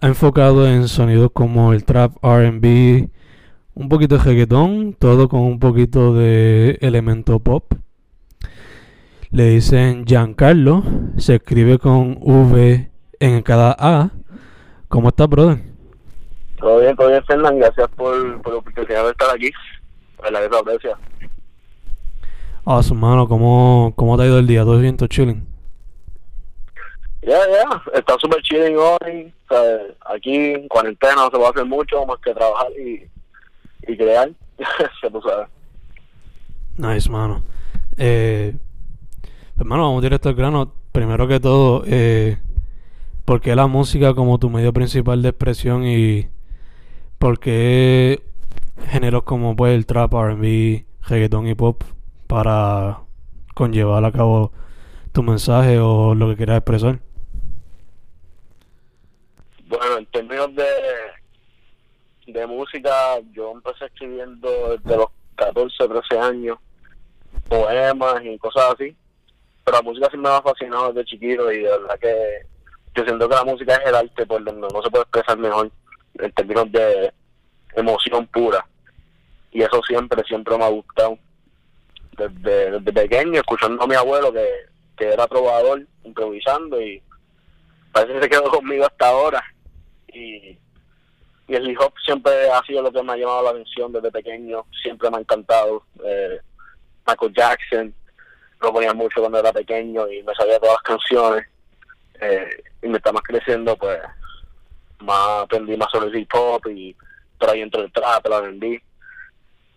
ha enfocado en sonidos como el trap, RB, un poquito de reggaetón, todo con un poquito de elemento pop. Le dicen Giancarlo, se escribe con V en cada A. ¿Cómo estás, brother? Todo bien, todo bien, Fernán. Gracias por, por la oportunidad de estar aquí. La que te aprecia. Awesome, mano. ¿Cómo, ¿Cómo te ha ido el día? ¿Todo bien? ¿Todo chilling? Ya, ya. Está súper chilling hoy. O sea, aquí en cuarentena no se puede hacer mucho más que trabajar y, y crear. ya tú sabes. Nice, mano. Eh, hermano, vamos directo al grano. Primero que todo, eh, ¿por qué la música como tu medio principal de expresión y por qué géneros como pues el trap, R&B, reggaeton y pop para conllevar a cabo tu mensaje o lo que quieras expresar? Bueno, en términos de, de música, yo empecé escribiendo desde los 14, 13 años, poemas y cosas así. Pero la música siempre me ha fascinado desde chiquito y de verdad que yo siento que la música es el arte por donde no se puede expresar mejor en términos de emoción pura. Y eso siempre, siempre me ha gustado. Desde, desde pequeño, escuchando a mi abuelo que, que era trovador, improvisando y parece que se quedó conmigo hasta ahora. Y, el hip hop siempre ha sido lo que me ha llamado la atención desde pequeño, siempre me ha encantado. Eh, Michael Jackson, lo ponía mucho cuando era pequeño y me sabía todas las canciones. Eh, y está más creciendo, pues más aprendí más sobre el hip hop y por ahí entró el trap, el R&B.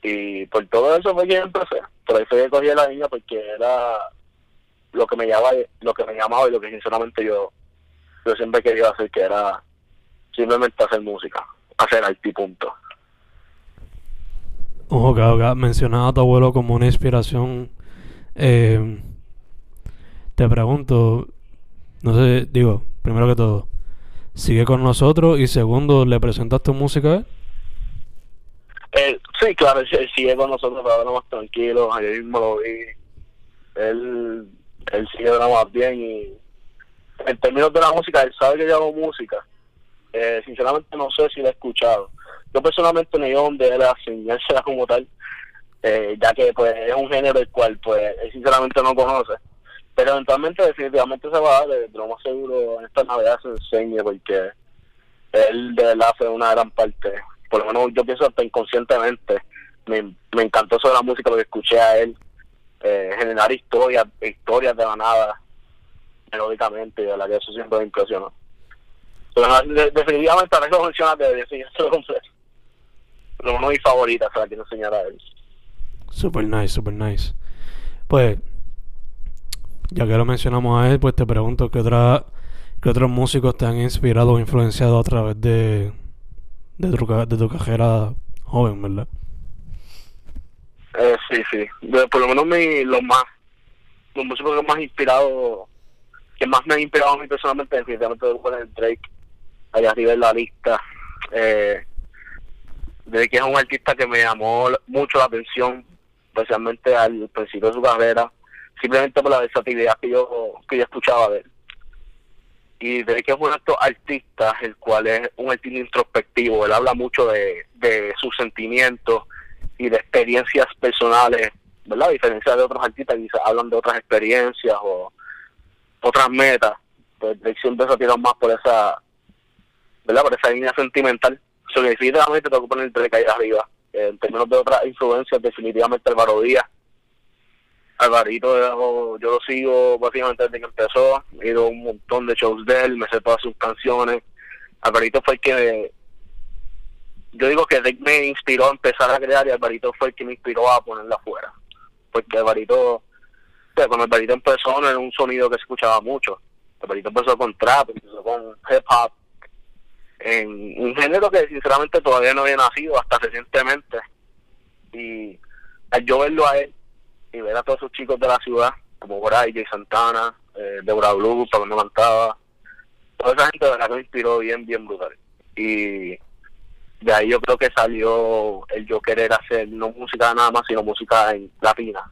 Y por todo eso fue que empecé. Por ahí fue que cogí la niña porque era lo que me llamaba, lo que me llamaba y lo que sinceramente yo, yo siempre quería hacer, que era simplemente hacer música, hacer arte punto. Ojo, que okay. mencionaba a tu abuelo como una inspiración. Eh, te pregunto, no sé, digo, primero que todo, ¿sigue con nosotros? Y segundo, ¿le presentas tu música? Eh, sí, claro, él sigue con nosotros, pero ahora más tranquilo, ayer mismo lo vi. Él, él sigue más bien y en términos de la música, él sabe que yo hago música. Eh, sinceramente no sé si lo he escuchado. Yo personalmente no he donde él a enseñársela como tal, eh, ya que pues es un género el cual pues él sinceramente no conoce. Pero eventualmente definitivamente se va a dar, de lo más seguro en esta Navidad se enseñe porque él de verdad fue una gran parte, por lo menos yo pienso hasta inconscientemente, me, me encantó de la música, lo que escuché a él, eh, generar historias, historias de la nada, melódicamente, y de la que eso siempre me impresionó. Pero de, definitivamente ahora que lo mencionas debería enseñárselo completo. Pero uno de mis favoritas se la quiero enseñar a él. Super nice, super nice. Pues, ya que lo mencionamos a él, pues te pregunto qué otra, qué otros músicos te han inspirado o influenciado a través de, de, tu, de tu carrera joven, ¿verdad? Eh, sí, sí. De, por lo menos mi, los más, los músicos que más inspirado, que más me han inspirado a mí personalmente, definitivamente es Drake. Allá arriba en la lista. Eh, que es un artista que me llamó mucho la atención, especialmente al principio de su carrera, simplemente por la versatilidad que yo, que yo escuchaba de él. Y de que es uno de artistas, el cual es un artista introspectivo, él habla mucho de, de sus sentimientos y de experiencias personales, ¿verdad? A diferencia de otros artistas que hablan de otras experiencias o otras metas, pues Drake siempre se ha más por esa, ¿verdad? Por esa línea sentimental. So que definitivamente tengo que poner Drake ahí arriba. En términos de otras influencias, definitivamente Álvaro Díaz. Alvarito yo lo sigo básicamente desde que empezó, he ido a un montón de shows de él, me sé todas sus canciones. Alvarito fue el que yo digo que Drake me inspiró a empezar a crear y Alvarito fue el que me inspiró a ponerla afuera. Porque Alvarito, o cuando Alvarito empezó no era un sonido que se escuchaba mucho. Alvarito empezó con trap, empezó con hip hop, en un género que sinceramente todavía no había nacido hasta recientemente. Y al yo verlo a él y ver a todos esos chicos de la ciudad, como Bray, Jay Santana, eh, Deborah Blue, Pablo Mantaba, toda esa gente de verdad me inspiró bien, bien brutal. Y de ahí yo creo que salió el yo querer hacer no música nada más, sino música en latina,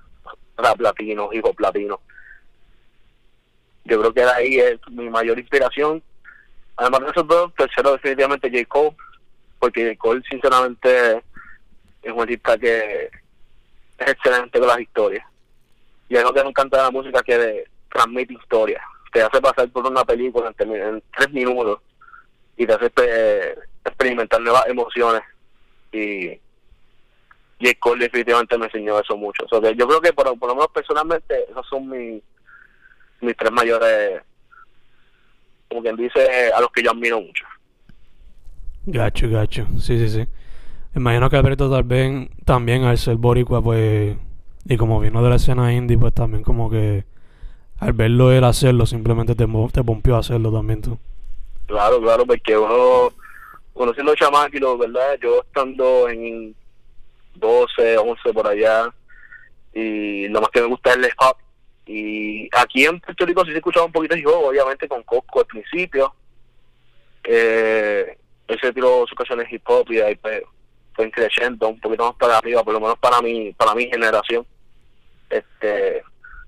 rap latino, hip hop. Yo creo que de ahí es mi mayor inspiración. Además de esos dos, tercero definitivamente J. Cole, porque J. Cole sinceramente es un artista que es excelente con las historias. Y algo que me encanta de la música que transmite historias. Te hace pasar por una película en, tres minutos y te hace eh, experimentar nuevas emociones. Y J. Cole definitivamente me enseñó eso mucho. yo creo que por, lo menos personalmente esos son mis, mis tres mayores, como quien dice, a los que yo admiro mucho. Gacho, gacho. Sí, sí, sí. Imagino que Alberto tal vez también al ser boricua, pues, y como vino de la escena indie, pues también como que al verlo él hacerlo, simplemente te, te pompió a hacerlo también tú. Claro, claro, porque uno, conociendo chamaquitos, ¿verdad? Yo estando en 12, 11 por allá, y lo más que me gusta es el hip hop. Y aquí en Puerto Rico sí se escuchaba un poquito yo, obviamente con Cosco al principio. Eh, él se tiró sus canciones hip hop y ahí pues, fue creciendo un poquito más para arriba, por lo menos para mi, para mi generación. Este,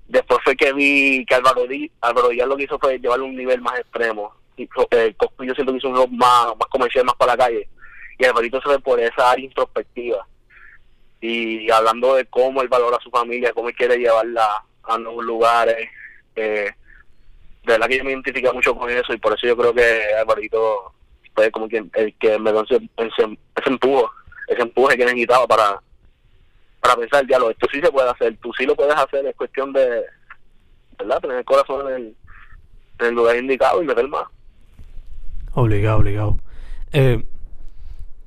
después fue que vi que Álvaro Díaz, Álvaro Díaz lo que hizo fue llevarlo a un nivel más extremo. Y eh, yo siento que hizo un rock más, más comercial, más para la calle. Y Alvarito se ve por esa área introspectiva. Y hablando de cómo él valora a su familia, cómo él quiere llevarla a nuevos lugares. Eh, de verdad que yo me identifico mucho con eso y por eso yo creo que Alvarito fue como que el que me dio ese, empujo ese empuje que necesitaba para, para pensar, diálogo, esto sí se puede hacer, tú sí lo puedes hacer, es cuestión de, ¿verdad? Tener el corazón en el, en el lugar indicado y meter más. Obligado, obligado. Eh,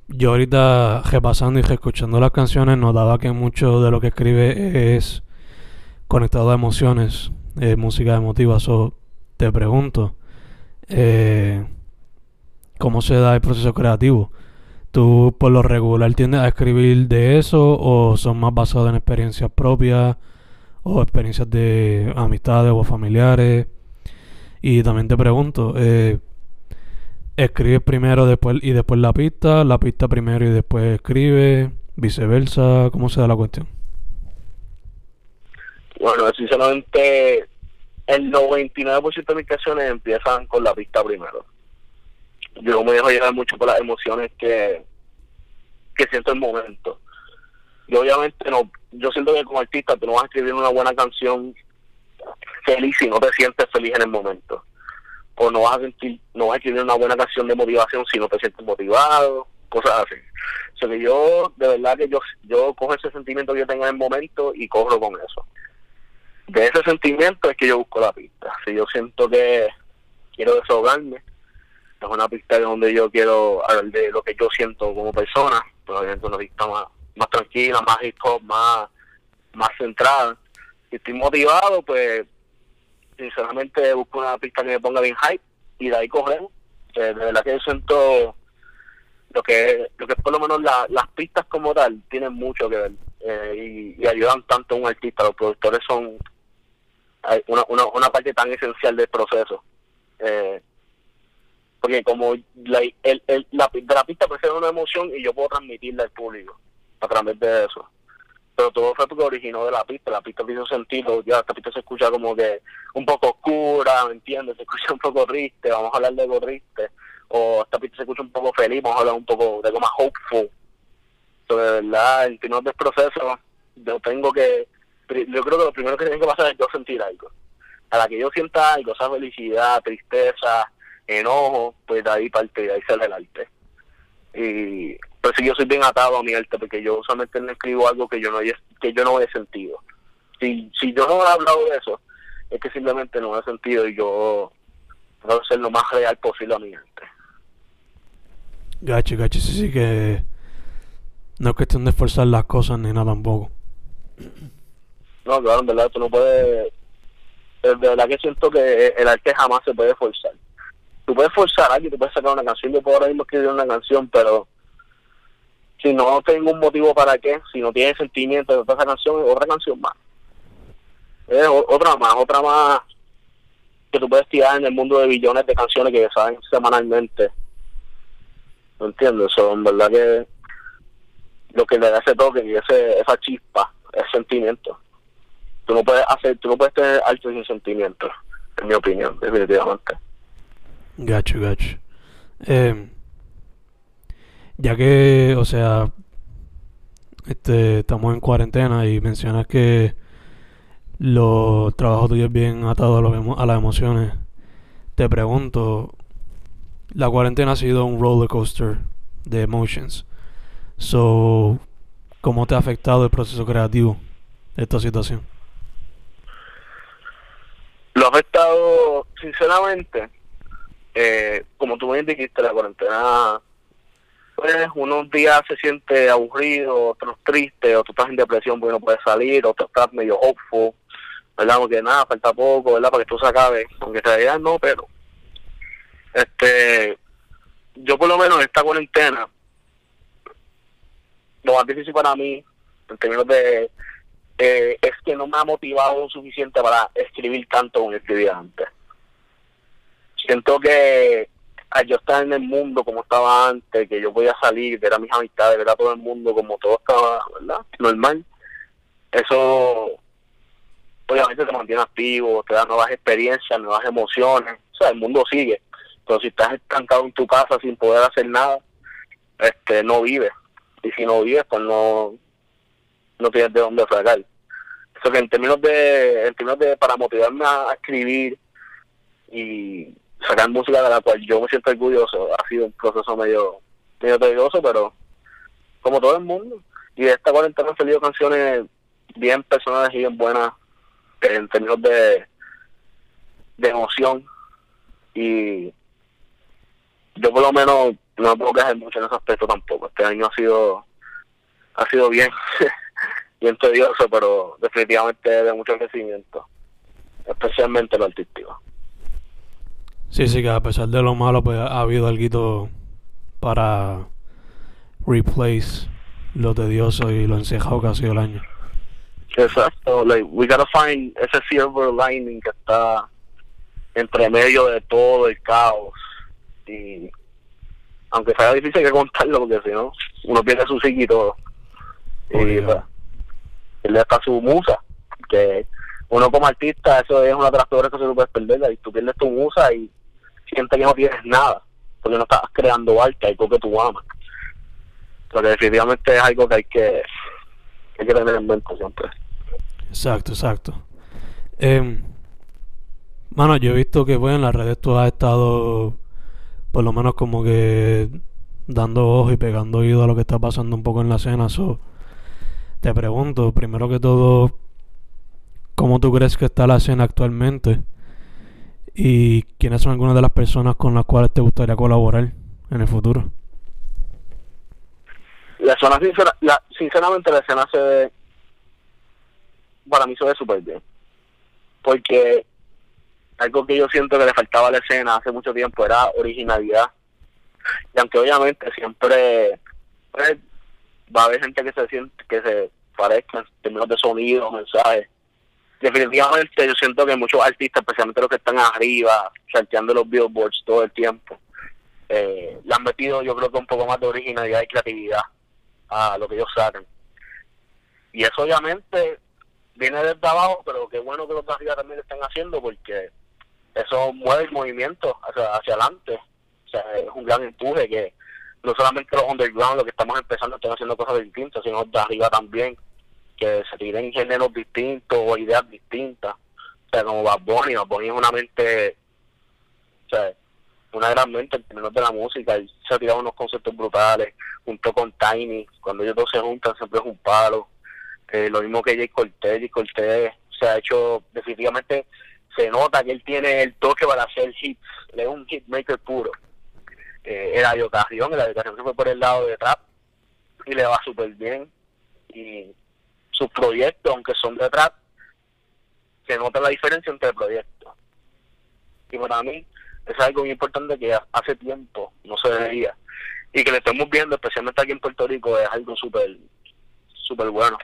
yo ahorita repasando y reescuchando las canciones notaba que mucho de lo que escribe es conectado a emociones, eh, música emotiva. So, te pregunto, eh, ¿cómo se da el proceso creativo? ¿Tú por lo regular tiendes a escribir de eso o son más basados en experiencias propias o experiencias de amistades o familiares? Y también te pregunto, eh, ¿escribes primero después y después la pista? ¿La pista primero y después escribe? ¿Viceversa? ¿Cómo se da la cuestión? Bueno, sinceramente el 99% de mis canciones empiezan con la pista primero yo me dejo llevar mucho por las emociones que, que siento en el momento. Y obviamente no, yo siento que como artista tú no vas a escribir una buena canción feliz si no te sientes feliz en el momento. O no vas a sentir, no vas a escribir una buena canción de motivación si no te sientes motivado, cosas así. O sea que yo, de verdad que yo, yo cojo ese sentimiento que yo tengo en el momento y corro con eso. De ese sentimiento es que yo busco la pista. Si yo siento que quiero desahogarme, es una pista donde yo quiero hablar de lo que yo siento como persona, pero obviamente una pista más, más tranquila, más hip hop, más, más centrada. Si estoy motivado, pues sinceramente busco una pista que me ponga bien hype y de ahí cogemos. Eh, de verdad que yo siento lo que lo que por lo menos las pistas como tal tienen mucho que ver eh, y, ayudan tanto a un artista. Los productores son una, una, una parte tan esencial del proceso. Eh, porque como la, el, el, la, la pista ser una emoción y yo puedo transmitirla al público a través de eso. Pero todo fue porque originó de la pista, la pista hizo sentido, ya esta pista se escucha como que un poco oscura, ¿me entiendes? Se escucha un poco triste, vamos a hablar de algo triste, o esta pista se escucha un poco feliz, vamos a hablar un poco de algo más hopeful. Entonces, de verdad, en términos del proceso, yo tengo que, yo creo que lo primero que tiene que pasar es yo sentir algo. A la que yo sienta algo, esa felicidad, tristeza, enojo, pues de ahí parte, de ahí sale el arte. Y pero si yo soy bien atado a mi arte, porque yo solamente no escribo algo que yo no haya, que yo no he sentido. Si, si yo no he hablado de eso, es que simplemente no he sentido y yo tengo que ser lo más real posible a mi arte. Gacho, gacho, sí, sí que no es cuestión de esforzar las cosas ni nada tampoco. No, claro, en verdad, tú no puedes. De verdad que siento que el arte jamás se puede forzar. Tú puedes forzar algo, tú puedes sacar una canción. Yo puedo ahora mismo escribir una canción, pero si no tengo un motivo para qué, si no tiene sentimiento de otra canción, es otra canción más. Es otra más, otra más que tú puedes tirar en el mundo de billones de canciones que salen semanalmente. ¿No entiendes? Eso, en verdad que lo que le da ese toque y ese, esa chispa es sentimiento. Tú no puedes hacer, tú no puedes tener arte sin sentimiento, en mi opinión, definitivamente. Gacho, gacho. Eh, ya que, o sea, este, estamos en cuarentena y mencionas que los trabajos tuyos bien atados a, los, a las emociones, te pregunto, la cuarentena ha sido un roller coaster de emotions. So, ¿cómo te ha afectado el proceso creativo esta situación? Lo ha afectado, sinceramente, eh, como tú me dijiste, la cuarentena pues unos días se siente aburrido, otros triste, o tú estás en depresión porque no puedes salir, o tú estás medio hopeful, ¿verdad? Porque nada, falta poco, ¿verdad? Para que esto se acabe, aunque en realidad no, pero este yo por lo menos en esta cuarentena lo más difícil para mí en términos de eh, es que no me ha motivado suficiente para escribir tanto como escribía antes siento que yo estar en el mundo como estaba antes, que yo podía salir, ver a mis amistades, ver a todo el mundo como todo estaba, ¿verdad? Normal. Eso obviamente te mantiene activo, te da nuevas experiencias, nuevas emociones. O sea, el mundo sigue. Pero si estás estancado en tu casa sin poder hacer nada, este no vives. Y si no vives, pues no, no tienes de dónde sacar. Eso en términos de, en términos de para motivarme a escribir y sacar música de la cual yo me siento orgulloso ha sido un proceso medio medio tedioso pero como todo el mundo y de esta cuarentena han salido canciones bien personales y bien buenas en términos de de emoción. Y yo por lo menos no me puedo quejar mucho en ese aspecto tampoco. Este año ha sido ha sido bien bien tedioso pero definitivamente de mucho crecimiento especialmente lo artístico Sí, sí, que a pesar de lo malo, pues ha habido algo para replace lo tedioso y lo encejado que ha sido el año. Exacto, like, we gotta find ese silver lining que está entre medio de todo el caos. Y aunque sea difícil que contarlo, porque si no, uno pierde su psique y todo. Y pues, él está su musa, que uno como artista, eso es una de las peores cosas que puedes perder, y tú pierdes tu musa y sientes que no tienes nada, porque no estás creando arte, algo que tú amas. Porque definitivamente es algo que hay que, que tener en mente siempre. Exacto, exacto. Eh, mano, yo he visto que pues, en las redes tú has estado, por lo menos como que dando ojo y pegando oído a lo que está pasando un poco en la escena. So, te pregunto, primero que todo, ¿cómo tú crees que está la escena actualmente? ¿Y quiénes son algunas de las personas con las cuales te gustaría colaborar en el futuro? La la, sinceramente la escena se ve, para mí se ve súper bien. Porque algo que yo siento que le faltaba a la escena hace mucho tiempo era originalidad. Y aunque obviamente siempre pues, va a haber gente que se siente, que se parezca en términos de sonido, mensajes, definitivamente yo siento que muchos artistas, especialmente los que están arriba, salteando los billboards todo el tiempo, eh, le han metido yo creo que un poco más de originalidad y creatividad a lo que ellos sacan. Y eso obviamente viene desde abajo, pero qué bueno que los de arriba también lo están haciendo porque eso mueve el movimiento hacia, hacia adelante. O sea, es un gran empuje que no solamente los underground, los que estamos empezando, están haciendo cosas distintas, sino de arriba también, que se tiren géneros distintos o ideas distintas. O sea, como Bad Bunny, Bad Bunny es una mente, o sea, una gran mente en términos de la música, y se ha tirado unos conceptos brutales, junto con Tiny, cuando ellos dos se juntan siempre es un palo. Eh, lo mismo que Jay Cortez, Jay Cortez se ha hecho, definitivamente se nota que él tiene el toque para hacer hits, es un hitmaker puro. Eh, el Ayo Carrión, el Ayo Carrión se fue por el lado de trap y le va súper bien. Y sus proyectos, aunque son de trap, se nota la diferencia entre proyectos. Y para mí es algo muy importante que hace tiempo no se veía. Y que le estemos viendo, especialmente aquí en Puerto Rico, es algo súper súper bueno.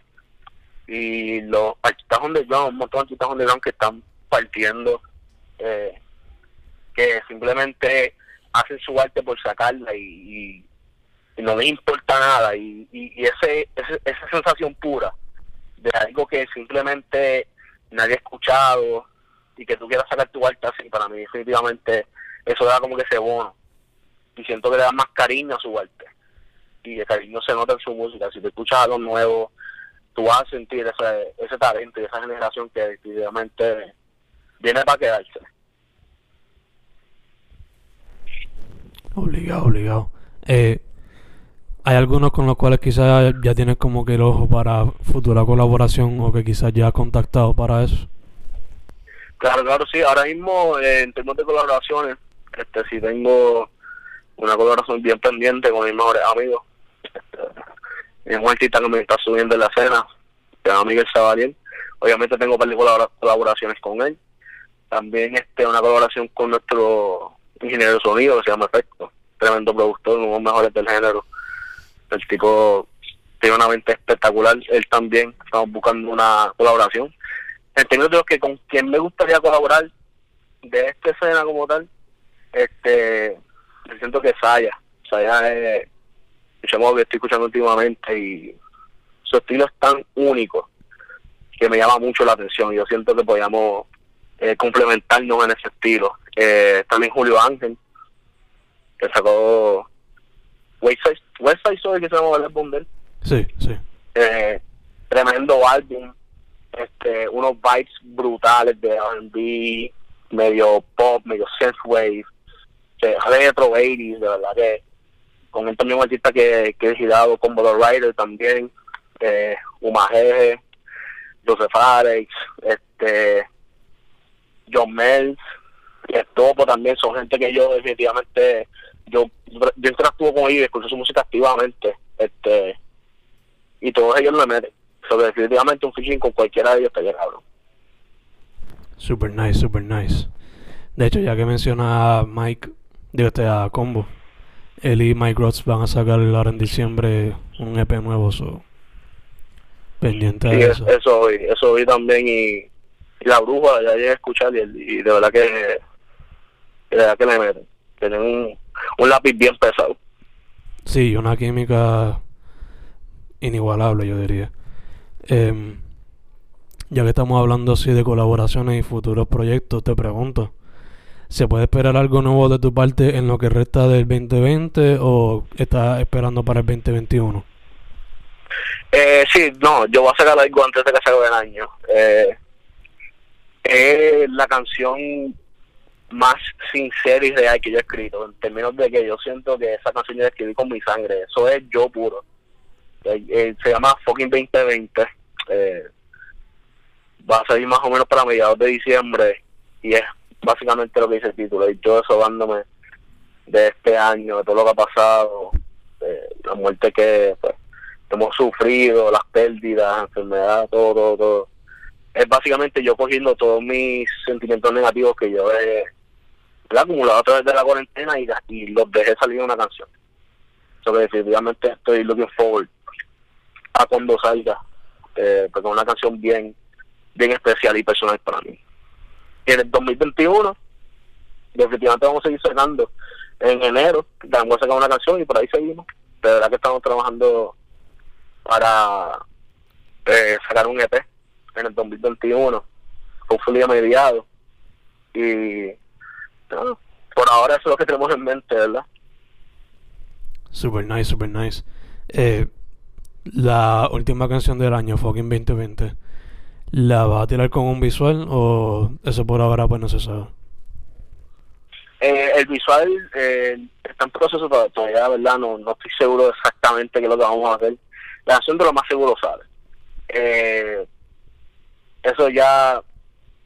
Y los artistas underground, un montón de artistas underground que están partiendo, eh, que simplemente hacen su arte por sacarla y, no les importa nada. Y, y, ese, esa sensación pura de algo que simplemente nadie ha escuchado y que tú quieras sacar tu arte así, para mí definitivamente eso da como que ese bono. Y siento que le da más cariño a su arte. Y el cariño se nota en su música. Si te escuchas algo nuevo, tú vas a sentir ese, ese talento y esa generación que definitivamente viene para quedarse. Obligado, obligado. Eh, ¿Hay algunos con los cuales quizás ya tienes como que el ojo para futura colaboración o que quizás ya has contactado para eso? Claro, claro, sí. Ahora mismo, eh, en términos de colaboraciones, este sí tengo una colaboración bien pendiente con mis mejores amigos. Este, es un artista que me está subiendo en la escena, se llama Miguel Sabaliel. Obviamente tengo de colaboraciones con él. También este una colaboración con nuestro ingeniero de sonido que se llama Efecto, tremendo productor, uno de los mejores del género. El tipo tiene una mente espectacular, él también, estamos buscando una colaboración. En términos de los que con quien me gustaría colaborar de esta escena como tal, este, siento que Saya, Saya es, escuchamos que estoy escuchando últimamente y su estilo es tan único que me llama mucho la atención. Yo siento que podíamos eh, complementarnos en ese estilo. Eh, también Julio Ángel, que sacó West Side, Story, que se llama el álbum Sí, sí. Eh, tremendo álbum, este, unos vibes brutales de R&B, medio pop, medio synthwave, retro 80s, de verdad que con él también un artista que, que he girado con Bodo Rider también, eh, Umajeje, Joseph Alex, este John Melz, Topo también, son gente que yo definitivamente, yo, yo interactúo con ellos y escucho su música activamente, este y todos ellos me meten. Sobre definitivamente un featuring con cualquiera de ellos estaría cabrón. Super nice, super nice. De hecho, ya que menciona a Mike, digo este a Combo, él y Mike Rods van a sacar ahora en diciembre un EP nuevo, so, pendiente de eso. Eso vi, eso vi también y y la bruja ya llegué a escuchar y, y de verdad que de verdad que le meten tienen un, un lápiz bien pesado sí una química inigualable yo diría eh, ya que estamos hablando así de colaboraciones y futuros proyectos te pregunto ¿Se puede esperar algo nuevo de tu parte en lo que resta del 2020 o estás esperando para el 2021? Eh, sí, no, yo voy a sacar algo antes de que se acabe el año. Eh, es la canción más sincera y real que yo he escrito, en términos de que yo siento que esa canción yo la escribí con mi sangre, eso es yo puro. Eh, eh, se llama Fucking 2020, eh, va a salir más o menos para mediados de diciembre y es básicamente lo que dice el título, y yo desahogándome de este año, de todo lo que ha pasado, la muerte que pues, hemos sufrido, las pérdidas, enfermedad, todo, todo, todo es básicamente yo cogiendo todos mis sentimientos negativos que yo he acumulado a través de la cuarentena y, los dejé salir una canción. Sobre definitivamente estoy looking forward a cuando salga, eh, porque es una canción bien, bien especial y personal para mí. Y en el 2021, definitivamente vamos a seguir sacando en enero, vamos a sacar una canción y por ahí seguimos. De verdad que estamos trabajando para eh, sacar un EP en el 2021, hopefully a mediados. Y por ahora eso es lo que tenemos en mente, ¿verdad? Super nice, super nice. Eh, la última canción del año, Fucking 2020, ¿la vas a tirar con un visual o eso por ahora pues no se sabe? Eh, el visual eh, está en proceso todavía, ¿verdad? No, no estoy seguro exactamente qué es lo que vamos a hacer. La canción de lo más seguro sale. Eh, eso ya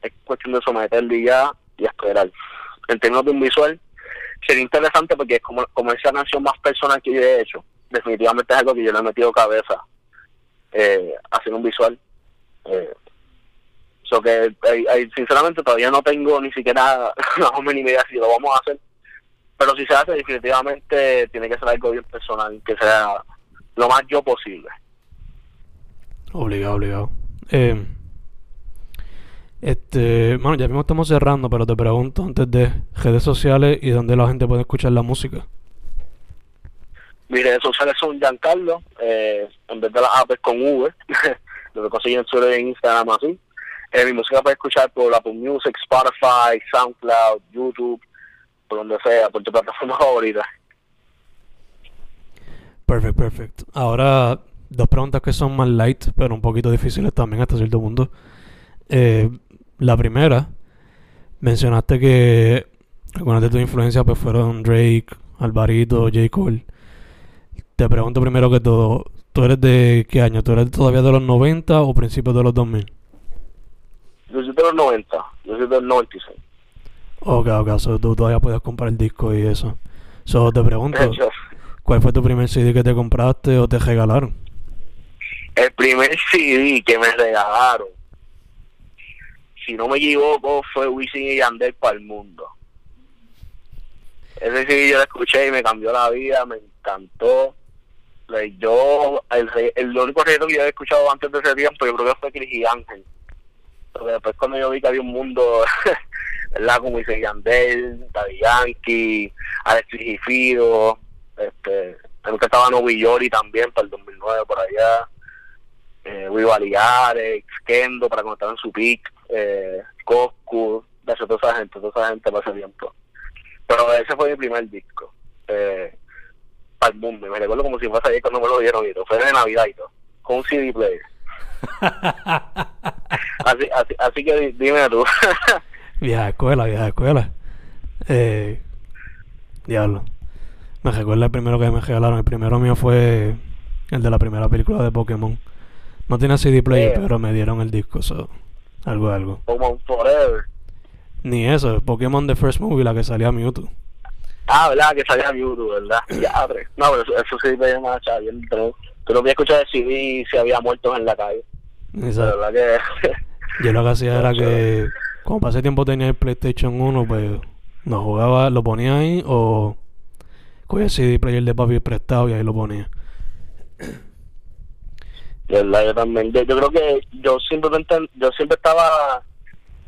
es cuestión de someterle ya y esperar. En términos de un visual, sería interesante porque es como, como esa canción más personal que yo he hecho, definitivamente es algo que yo le he metido cabeza eh, hacer un visual. Eh, que sinceramente todavía no tengo ni siquiera la ni idea si lo vamos a hacer. Pero si se hace, definitivamente tiene que ser algo bien personal, que sea lo más yo posible. Obligado, obligado. Eh, este, bueno, ya mismo estamos cerrando, pero te pregunto antes de redes sociales y dónde la gente puede escuchar la música. Mis redes sociales son Giancarlo, eh, en vez de las apps con V, lo que consiguen suele en Instagram así. Eh, mi música puede escuchar por Apple Music, Spotify, SoundCloud, YouTube, por donde sea, por tu plataforma favorita. Perfecto, perfecto. Ahora, dos preguntas que son más light, pero un poquito difíciles también hasta cierto punto. Eh, la primera, mencionaste que algunas de tus influencias pues fueron Drake, Alvarito, J. Cole. Te pregunto primero que todo, ¿tú eres de qué año? ¿Tú eres todavía de los 90 o principios de los 2000? Yo soy de los 90, yo soy del 96. Ok, ok, so tú todavía puedes comprar el disco y eso. So te pregunto, ¿cuál fue tu primer CD que te compraste o te regalaron? El primer CD que me regalaron si no me equivoco, fue Wisin y Yandel para el mundo. Ese sí yo lo escuché y me cambió la vida, me encantó. Yo, el, el, único reto que yo había escuchado antes de ese tiempo, yo creo que fue Cris y Ángel. Pero después cuando yo vi que había un mundo, ¿verdad? Como y Yandel, Daddy Yankee, Alex y Fido, este, creo que estaba Novi Yori también para el 2009 por allá. Eh, Alex, Kendo para cuando estaba en su pick eh, Coscu, de toda esa gente, toda esa gente ese tiempo. Pero ese fue mi primer disco. Eh, para el mundo. Me recuerdo como si fuese ayer cuando me lo dieron y todo. Fue de Navidad y todo. Con un CD player. así, así, así que dime tú. vieja escuela, vieja escuela. Eh, diablo. Me recuerdo el primero que me regalaron. El primero mío fue el de la primera película de Pokémon. No tiene CD player, pero me dieron el disco. So. Algo, algo. Pokémon Forever. Ni eso, Pokémon The First Movie, la que salía Mewtwo. Ah, ¿verdad? Que salía Mewtwo, ¿verdad? ya, No, pero eso, sí me llama bien, pero había escuchado decir si había muertos en la calle. Exacto. ¿Verdad que... Yo lo que hacía era que, como pasé tiempo tenía el PlayStation 1, pues no jugaba, lo ponía ahí o cogía el CD player de papi prestado y ahí lo ponía. ¿Verdad? Yo también, yo, creo que yo simplemente, yo siempre estaba,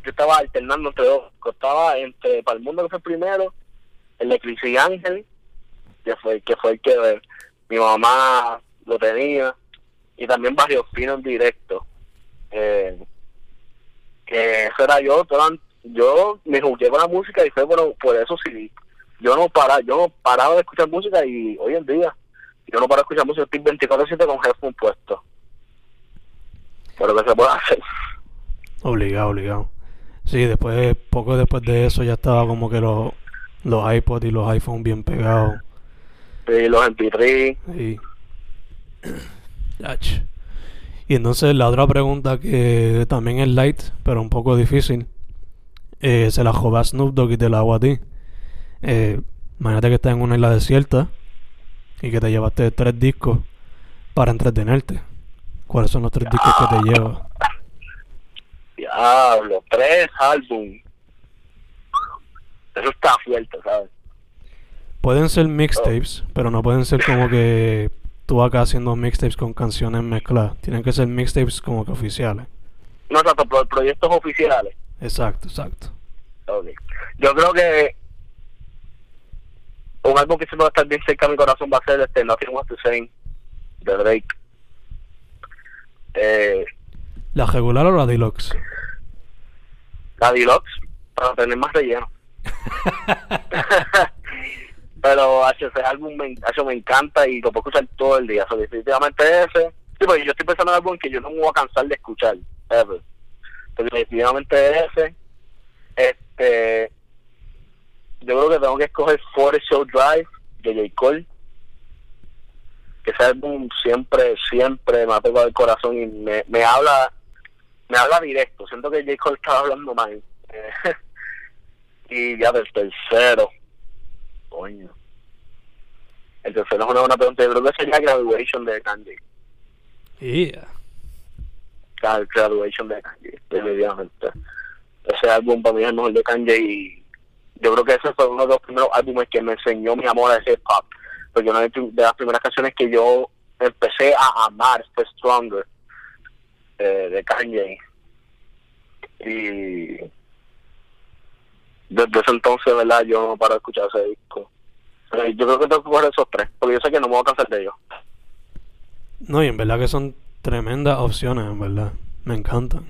yo estaba alternando entre dos, estaba entre para el mundo que fue primero, el de Crisis y Ángel, que fue, que fue el que mi mamá lo tenía, y también varios finos directos. Eh, que eso era yo, yo me jugué con la música y fue por, por eso sí, yo no para, yo no paraba de escuchar música y hoy en día yo no paro de escuchar música, estoy 24-7 con headphone puesto pero que se puede hacer. Obligado, obligado. Sí, después, poco después de eso ya estaba como que los, los iPods y los iPhones bien pegados. Sí, los MP3. Sí. Y entonces la otra pregunta que también es light, pero un poco difícil, eh, se la joba Snoop Dogg y te la hago a ti. Eh, imagínate que estás en una isla desierta y que te llevaste tres discos para entretenerte. ¿Cuáles son los tres discos que te llevas? Diablo, tres álbumes. Eso está fuerte, ¿sabes? Pueden ser mixtapes, pero no pueden ser como que tú acá haciendo mixtapes con canciones mezcladas. Tienen que ser mixtapes como que oficiales. No, tanto proyectos oficiales. Exacto, exacto. Okay. Yo creo que un álbum que siempre va a estar bien cerca de mi corazón va a ser este Nothing Was the Same de Drake. Eh, ¿La regular o la deluxe? la Deluxe para tener más relleno. Pero hacho, ese álbum me, hacho, me encanta y lo puedo escuchar todo el día. So, definitivamente ese. Sí, porque yo estoy pensando en álbum que yo no me voy a cansar de escuchar. Ever. Pero definitivamente ese. Este. Yo creo que tengo que escoger Forest Show Drive de J. Cole. Que ese álbum siempre, siempre me ha tocado el corazón y me, me habla me habla directo. Siento que J. Cole estaba hablando mal. Eh, y ya del tercero. Coño. El tercero es una buena pregunta. Yo creo que sería Graduation de Kanye. Yeah. Ah, Graduation de Kanye, definitivamente. Ese álbum para mí es el mejor de Kanye y yo creo que ese fue uno de los primeros álbumes que me enseñó mi amor a hip hop. Porque una de las primeras canciones que yo empecé a amar fue Stronger eh, de Kanye. Y desde ese entonces, ¿verdad? Yo no paro de escuchar ese disco. Yo creo que tengo que coger esos tres, porque yo sé que no me voy a cansar de ellos. No, y en verdad que son tremendas opciones, en verdad. Me encantan.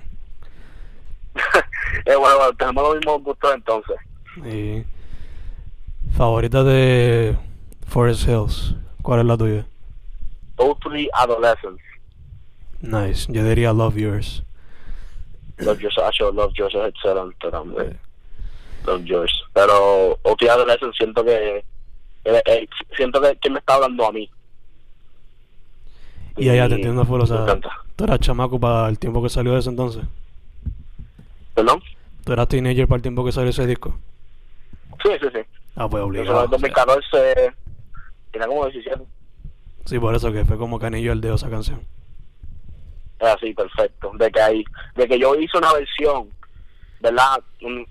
eh, bueno, bueno, tenemos los mismos gustos entonces. Y favorita de Forest Hills, ¿cuál es la tuya? O3 Adolescence. Nice, yo diría Love Yours. Love Yours, actually, Love Yours es excelente también. Love Yours. Pero O3 Adolescence siento que eh, eh, siento que, que me está hablando a mí. Y allá te entiendo, fue, o sea, tú eras chamaco para el tiempo que salió ese entonces. ¿Perdón? Tú eras teenager para el tiempo que salió ese disco. Sí, sí, sí. Ah, pues Eso obligado. en o sea. 2014 tenía como 17. Sí, por eso que fue como canillo al dedo esa canción. Así, perfecto. De que, hay, de que yo hice una versión, ¿verdad?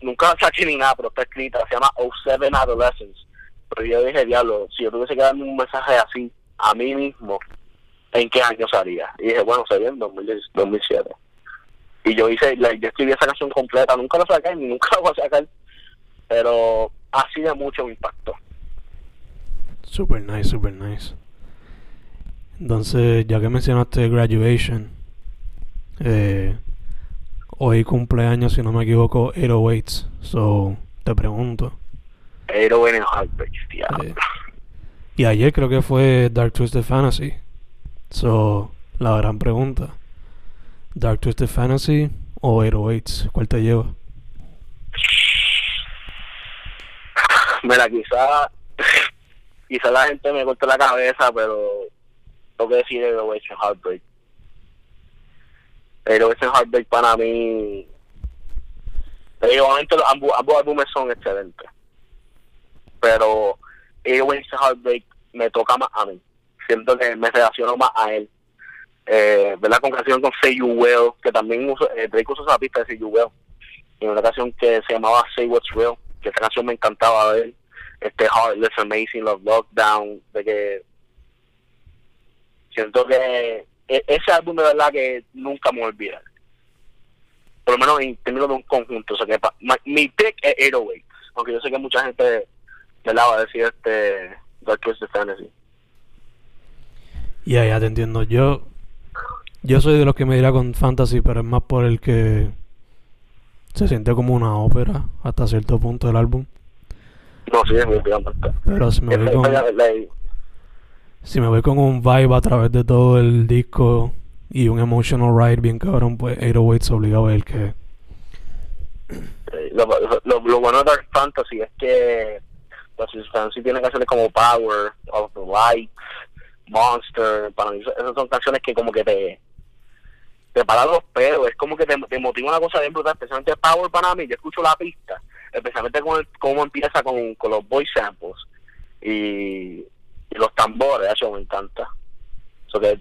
Nunca la saqué ni nada, pero está escrita. Se llama 07 Adolescence. Pero yo dije, diablo, si yo tuviese que darme un mensaje así a mí mismo, ¿en qué año salía? Y dije, bueno, sería en 2010 2007. Y yo hice, yo escribí esa canción completa. Nunca la saqué, ni nunca la voy a sacar. Pero así de mucho me impactó. Super nice, super nice. Entonces, ya que mencionaste Graduation, eh, hoy cumpleaños, si no me equivoco, 808s. So, te pregunto. Pero en el Heartbreak, diablo. Eh, y ayer creo que fue Dark Twisted Fantasy. So, la gran pregunta. Dark Twisted Fantasy o 808s, ¿cuál te lleva? Mira, quizá, quizá la gente me corta la cabeza, pero tengo que decir el Ocean Heartbreak. El Ocean Heartbreak para mí, obviamente ambos, ambos álbumes son excelentes, pero el Heartbreak me toca más a mí. Siento que me relaciono más a él. Eh, ¿Verdad? Con canción con Say You Will, que también uso, eh, Drake usó esa pista de Say You Will. Y una canción que se llamaba Say What's Real, que esa canción me encantaba de él. Este Heartless, Amazing Love, Lockdown, de que siento que e- ese álbum de verdad que nunca me voy a olvidar. Por lo menos en términos de un conjunto. O sea que mi pick es 808, aunque yo sé que mucha gente ¿verdad? va a decir este Dark Twisted Fantasy. Ya, ya te entiendo. Yo, yo soy de los que me dirá con fantasy, pero es más por el que se siente como una ópera hasta cierto punto del álbum. No, sí, definitivamente. Pero si me voy con, si me voy con un vibe a través de todo el disco y un emotional ride bien cabrón, pues 808 obligado a el que lo, lo, lo bueno de Dark Fantasy es que Dark Fantasy tiene canciones como Power, Of the Light, Monster. Para mí, esas son canciones que, como que te, te paran los pelos. Es como que te, te motiva una cosa bien brutal, especialmente Power para mí. Yo escucho la pista, especialmente con el- cómo empieza con, con los voice samples y, y los tambores. Eso me encanta. So que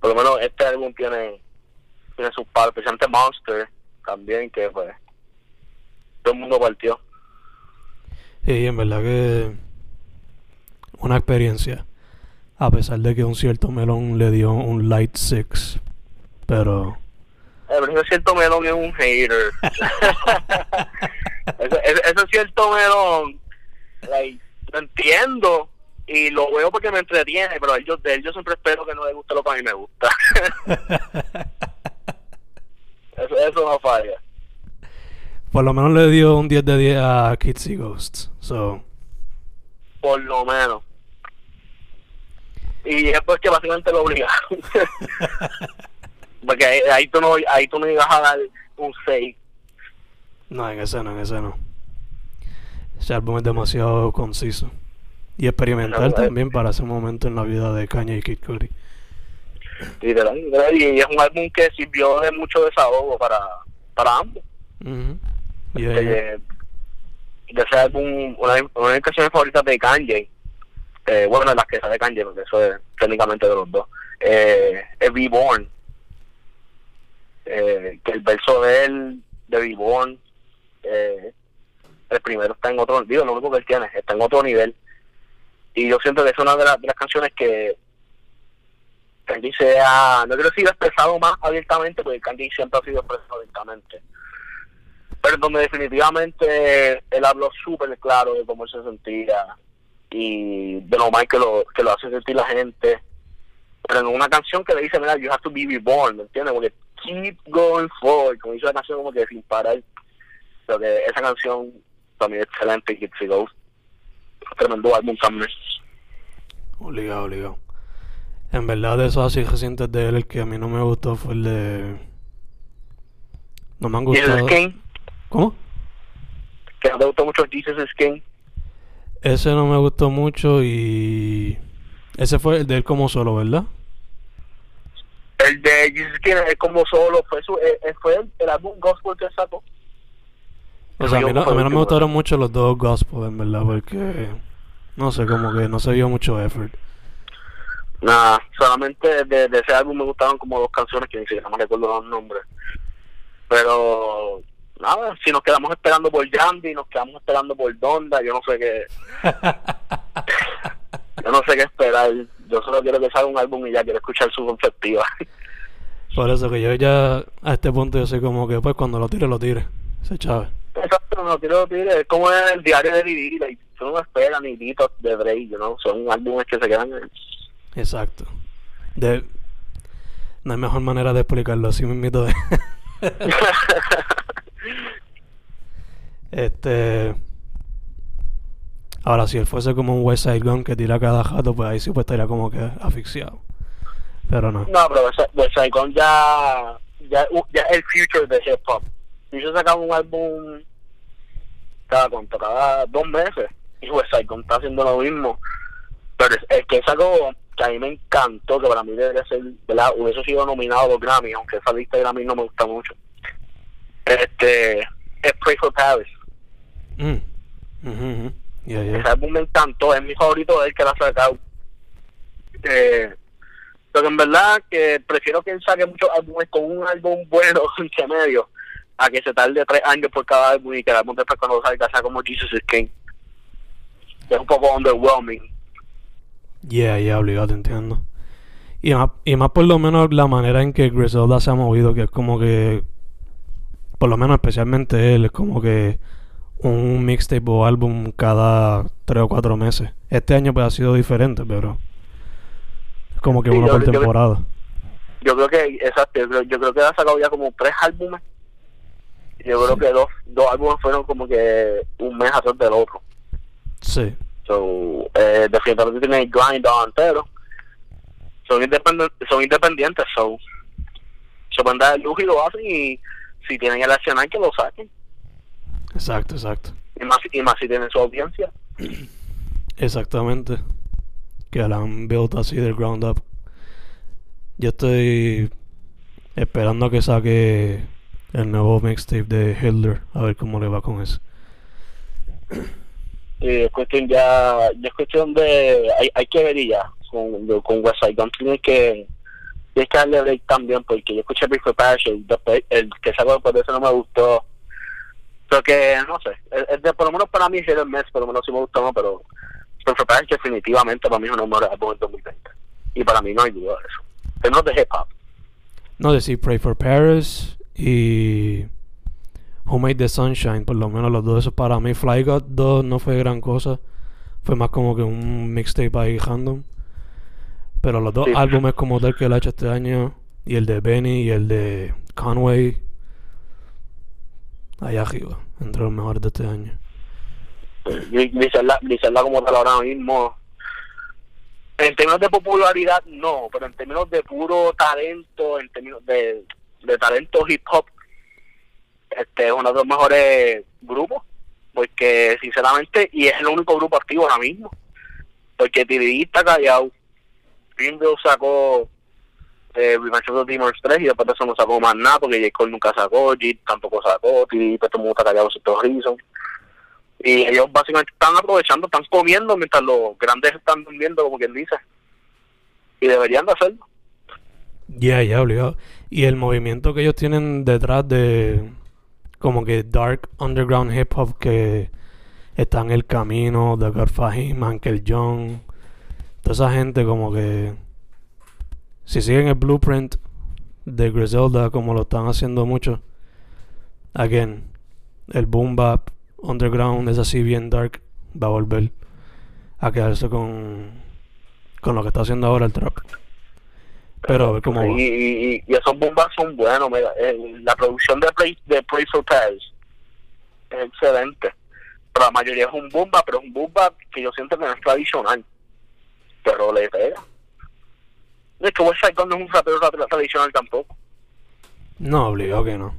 por lo menos este álbum tiene, tiene sus palos, especialmente Monster también, que pues todo el mundo partió. Sí, en verdad que una experiencia. A pesar de que un cierto melón le dio un light six. Pero Eh, pero ese cierto melón es un hater. ese, cierto melón, like, lo entiendo y lo veo porque me entretiene, pero él, yo, de él yo siempre espero que no le guste lo que a mí me gusta. eso, eso no falla. Por lo menos le dio un 10 de 10 a Kids y Ghosts. So, Por lo menos. Y es porque básicamente lo obligaron. porque ahí, ahí tú no ahí tú no ibas a dar un 6. no, en ese no, en ese no. Ese álbum es demasiado conciso. Y experimental No, eh. también para ese momento en la vida de Kanye y Kid. Literal, literal, y es un álbum que sirvió de mucho desahogo para, para ambos. Ujú. Yeah, yeah. Eh, de ese álbum, una, de- una de mis canciones favoritas de Kanye, eh, bueno, de las que sale Kanye, porque eso es técnicamente de los dos, eh, es Be Born. Eh, que el verso de él, de Be Born, eh, el primero está en otro, digo, lo único que él tiene, está en otro nivel. Y yo siento que es una de, las- canciones que Kanye se ha, no quiero decir expresado más abiertamente, porque Kanye siempre ha sido expresado abiertamente pero donde definitivamente él habló súper claro de cómo él se sentía y de lo mal que lo, que lo hace sentir la gente. Pero en una canción que le dice, mira, you have to be reborn, ¿me entiendes? Porque keep going forward, como dice la canción como que sin parar. Pero que esa canción también excelente, Kids Ghost. Tremendo álbum también. Obligado, obligado. En verdad, de esos así recientes de él, el que a mí no me gustó fue el de. No me han Y el gustado. Skin, ¿Cómo? que no te gustó mucho Jesus Skin. Ese no me gustó mucho y. Ese fue el de él como solo, ¿verdad? El de Jesus Skin es como solo, fue, su, eh, eh, fue el, el álbum gospel que sacó. O sea, a mí, no, a mí no me gustaron mucho los dos gospel, en verdad, porque. No sé, como que no se vio mucho effort. Nada, solamente de, de ese álbum me gustaron como dos canciones que ni siquiera me recuerdo los nombres. Pero nada, si nos quedamos esperando por Yandy, nos quedamos esperando por Donda, yo no sé qué, yo no sé qué esperar. Yo solo quiero que salga un álbum y ya quiero escuchar su conceptiva. Por eso que yo ya a este punto yo soy como que pues cuando lo tire, lo tire. Se chave. Exacto, no quiero decir, es como el diario de Didi, like, tú no esperas ni Dito de Drake, you know, son álbumes que se quedan en- Exacto. De... No hay mejor manera de explicarlo así mismito de... Este. Ahora, si él fuese como un West Side Gun que tira cada jato, pues ahí sí pues estaría como que asfixiado. Pero no. No, pero West- Side Gun ya, ya, ya es el future de hip hop. Y yo sacaba un álbum cada cada dos meses. Y Side Gun está haciendo lo mismo. Pero es, el que sacó, que a mí me encantó, que para mí debería ser, ¿verdad? Hubiese sido nominado a los Grammy, aunque esa lista de Grammy no me gusta mucho. Este, es Pray for Paris. Mm. Yeah, yeah. Ese álbum me encantó, es mi favorito de él que la ha sacado. Eh, pero en verdad que prefiero que él saque muchos álbumes con un álbum bueno entre medio a que se tarde tres años por cada álbum y que el álbum después cuando salga sea como Jesus is King. Es un poco underwhelming. Yeah, yeah, obligado, te entiendo. Y más, y más por lo menos la manera en que Griselda se ha movido, que es como que, por lo menos especialmente él, es como que un mixtape o álbum cada tres o cuatro meses. Este año pues ha sido diferente, pero es como que Sí, uno yo- por yo- temporada. Yo creo que, exacto, yo creo, yo creo que ha sacado ya como tres álbumes. Yo creo que dos, dos álbumes fueron como que un mes atrás del otro. Sí, So, eh, definitivamente tiene el grind on, pero son independientes, son independientes, so, se pueden dar el lujo y lo hacen y si tienen el accionar que lo saquen. exacto, exacto. Y más, y más si tienen su audiencia. Exactamente. Que la han built así del ground up. Yo estoy esperando a que saque el nuevo mixtape de Hitler. A ver cómo le va con eso. Y es cuestión ya, ya es cuestión de, hay, hay que ver y ya, con, de- con West Side Gun tienes que, tienes que darle break también, porque yo escuché Big for Passion, después, el que sacó después de eso no me gustó. Pero que, no sé, es de, por lo menos para mí es el mes, por lo menos sí me gustó, ¿no? pero Big for Passion definitivamente para mí es mejores álbumes del 2020. Y para mí no hay duda de eso. Que no de hip hop. No, decir Pray for Paris y Who Made the Sunshine. Por lo menos los dos, esos para mí. Fly God 2 no fue gran cosa. fue más como que un mixtape ahí random. Pero los dos Sí. álbumes como tal que él ha hecho este año, y el de Benny y el de Conway, allá arriba, entre los mejores de este año. Griselda como tal ahora mismo, en términos de popularidad no, pero en términos de puro talento, en términos de, de talento hip hop, este es uno de los mejores grupos, porque sinceramente, y es el único grupo activo ahora mismo, porque TDD está callado, sacó eh, Revenge of the Demons 3 y después de eso no sacó más nada, porque J. Nunca sacó, Jit tampoco sacó, TDD pues todo el mundo está callado reason. Y ellos básicamente están aprovechando, están comiendo mientras los grandes están durmiendo, como quien dice. Y deberían de hacerlo. Ya, ya, obligado. Y el movimiento que ellos tienen detrás de como que dark underground hip hop que está en el camino, The God Fahim, Uncle John, toda esa gente como que si siguen el blueprint de Griselda como lo están haciendo muchos, again, el boom bap underground es así bien dark, va a volver a quedarse con con lo que está haciendo ahora el trap. Pero a ver cómo va. Y, y, y esos bombas son buenos. Mira, la producción de Play, de Play for Paris es excelente. Pero la mayoría es un bomba, pero es un bomba que yo siento que no es tradicional. Pero le pega. Es que West Side Gun no es un rapero tra- tradicional tampoco. No, obligado que no.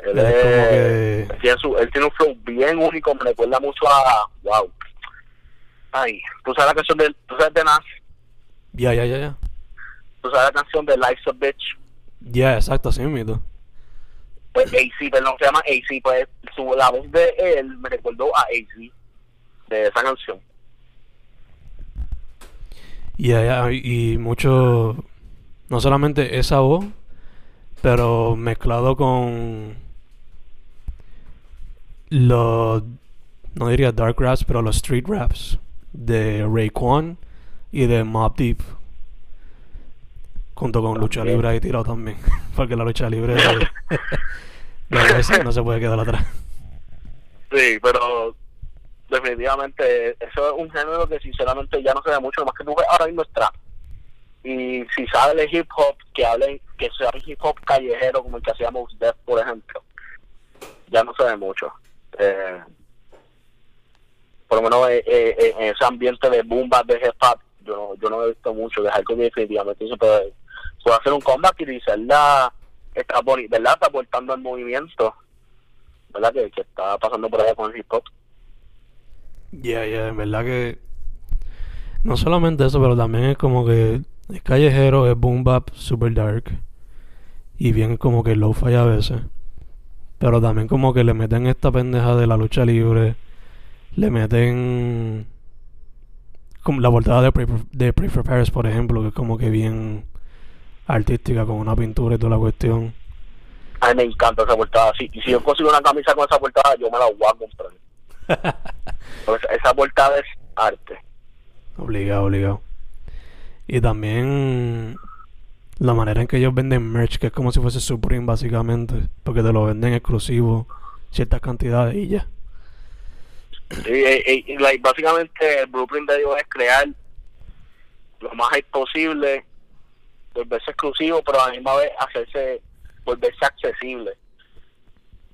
Él, Es es- como que- él tiene su- él tiene un flow bien único, me recuerda mucho a. Wow. Ay, tú sabes la canción de, tú sabes de Nas, Ya, ya, ya, ya. Tú sabes la canción de Life's a Bitch. Ya, exacto, así mismo. Pues AC, perdón, se llama AC, pues su, la voz de él me recordó a AC de esa canción. Ya, ya, y mucho, no solamente esa voz, pero mezclado con los, no diría dark raps, pero los street raps de Raekwon y de Mob Deep. Junto con lucha libre ahí tirado también. Porque la lucha libre de, no se puede quedar atrás. Sí, pero definitivamente eso es un género que sinceramente ya no se ve mucho, más que tú ves ahora mismo es trap. Y si sabes de hip hop, que hablen, que sea un hip hop callejero como el que hacíamos Def, por ejemplo, ya no se ve mucho. Eh, por lo menos eh, eh, eh, en ese ambiente de boom de hip hop, yo no, yo no he visto mucho, de que definitivamente se puede, hacer un comeback y dice, la está, ¿verdad? está aportando al movimiento, ¿verdad? Que, está pasando por allá con el hip hop. Ya, ya, en verdad que no solamente eso, pero también es como que es callejero, es boom bap, super dark y bien como que low fi a veces. Pero también como que le meten esta pendeja de la lucha libre, le meten como la portada de for- de for Paris, por ejemplo, que es como que bien artística con una pintura y toda la cuestión. A mí me encanta esa portada. Si, y si yo consigo una camisa con esa portada, yo me la voy a comprar. Pues esa portada es arte. Obligado, obligado. Y también la manera en que ellos venden merch, que es como si fuese Supreme básicamente, porque te lo venden exclusivo, ciertas cantidades y ya. Y, y- y, like, básicamente el blueprint de ellos es crear lo más posible, volverse exclusivo, pero a la misma vez hacerse, volverse accesible.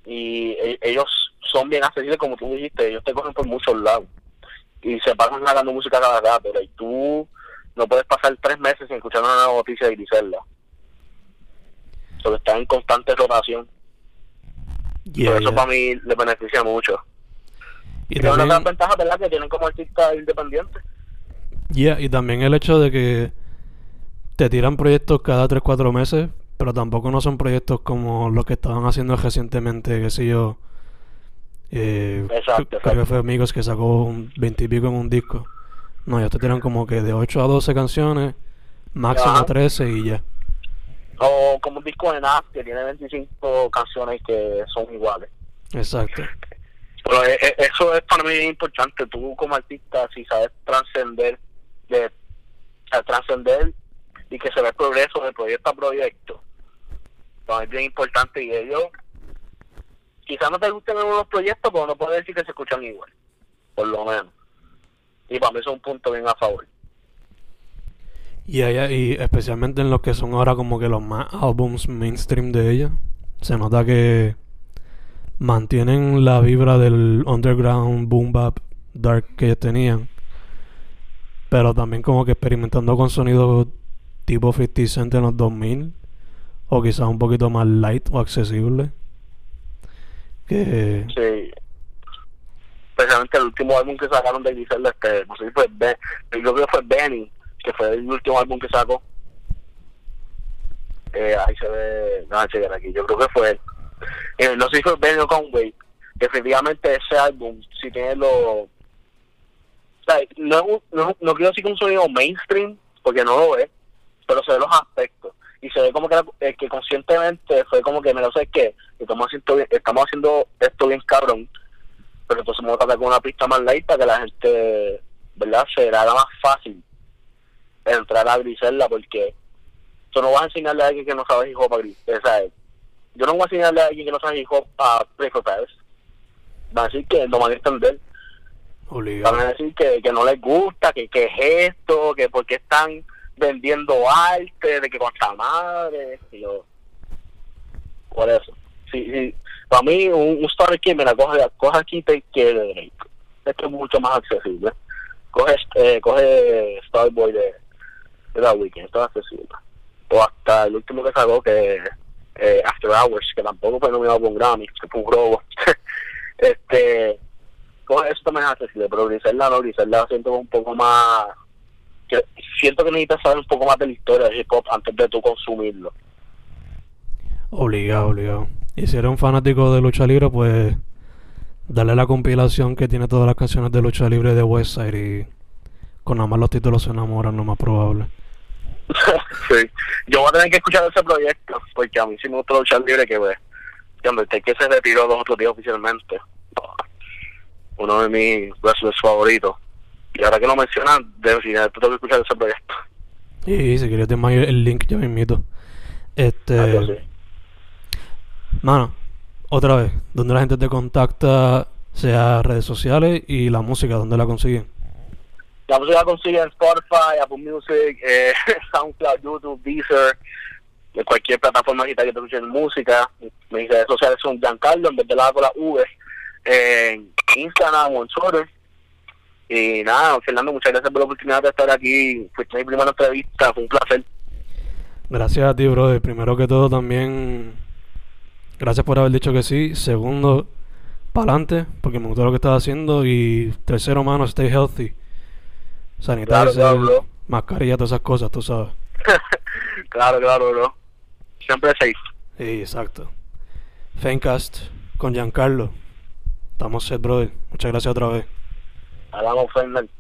Y e- ellos son bien accesibles, como tú dijiste, ellos te cogen por muchos lados. Y se pasan sacando música cada rato, y tú no puedes pasar tres meses sin escuchar una nueva noticia de Griselda. Porque está en constante rotación. Yeah, eso yeah. para mí le beneficia mucho. Y Y tiene una también, gran ventaja, ¿verdad? Que tienen como artistas independientes. yeah, y también el hecho de que te tiran proyectos cada 3-4 meses, pero tampoco no son proyectos como los que estaban haciendo recientemente, que sé yo. Eh, Exacto, creo que fue Amigos que sacó un 20 y pico en un disco. No, ellos te tiran como que de 8 a 12 canciones, máximo Ajá. 13 y ya. O como un disco de Nas que tiene 25 canciones que son iguales. Exacto. Pero e- e- eso es para mí importante. Tú como artista, si sabes trascender, de trascender y que se ve el progreso de proyecto a proyecto, mí es bien importante. Y ellos, quizás no te gusten algunos proyectos, pero no puedes decir que se escuchan igual, por lo menos. Y para mí eso es un punto bien a favor. Y ella, y especialmente en los que son ahora como que los más álbums mainstream de ella, se nota que mantienen la vibra del underground boom bap dark que ellos tenían, pero también como que experimentando con sonidos tipo 50 Cent en los 2000 o quizás un poquito más light o accesible. Que Sí. Especialmente el último álbum que sacaron de Griselda, este, no sé si fue Ben, yo creo que fue Benny, que fue el último álbum que sacó. Eh, ahí se ve, no, chequear aquí, yo creo que fue. Eh, no sé si fue Benny o Conway. Definitivamente ese álbum, si tiene los. No, no, no quiero decir que un sonido mainstream, porque no lo es, pero se ve los aspectos. Y se ve como que, eh, que conscientemente fue como que, me lo sé que estamos haciendo, bien- estamos haciendo esto bien cabrón, pero entonces vamos a tratar con una pista más light para que la gente, ¿verdad? Se le haga más fácil entrar a Griselda, porque tú no vas a enseñarle a alguien que no sabe hip hop a Gris- o sea, yo no voy a enseñarle a alguien que no sabe hip hop a Play for Paris. Van a decir que no van a entender, obligado. van a decir que, que no les gusta, que, que es esto, que porque están vendiendo arte, de que cuánta madre, y yo, por eso. Sí, sí. Para mí, un, un Starter Kit, mira, coge, coge aquí te que. Esto es mucho más accesible. Coge, eh, coge Starboy de, de The Weeknd, esto es accesible. O hasta el último que sacó, que eh, After Hours, que tampoco fue nominado por un Grammy, que fue un robo. este, coge eso también es accesible, pero Griselda no, Griselda siento un poco más que siento que necesitas saber un poco más de la historia del hip hop antes de tú consumirlo. Obligado, obligado. Y si eres un fanático de lucha libre, pues dale la compilación que tiene todas las canciones de lucha libre de Westside y con nada más los títulos se enamoran, lo más probable. sí. Yo voy a tener que escuchar ese proyecto, porque a mí sí me gusta luchar libre que pues, que se retiró dos otros días oficialmente. Uno de mis wrestlers favoritos. Y ahora que lo mencionan, definitivamente tengo que escuchar ese proyecto. Y si quieres te mando el link ya me invito. Este, mano, otra vez, donde la gente te contacta, sea redes sociales y la música, donde la consiguen. La música la consigue en Spotify, Apple Music, eh, SoundCloud, YouTube, Deezer, cualquier plataforma digital que te escuchen música. Mis redes sociales son Giancarlo, en vez de la con la V, en Instagram o en Twitter. Y nada, Fernando, muchas gracias por la oportunidad de estar aquí. Fuiste mi primera entrevista, fue un placer. Gracias a ti, brother. Primero que todo, también gracias por haber dicho que sí. Segundo, para adelante, porque me gustó lo que estás haciendo. Y tercero, mano, stay healthy. Sanitizer, Claro, claro, bro. mascarilla, todas esas cosas, tú sabes. claro, claro, bro. Siempre safe. Sí, exacto. Fencast con Giancarlo. Estamos set, brother. Muchas gracias otra vez. Hablamos, Fernando.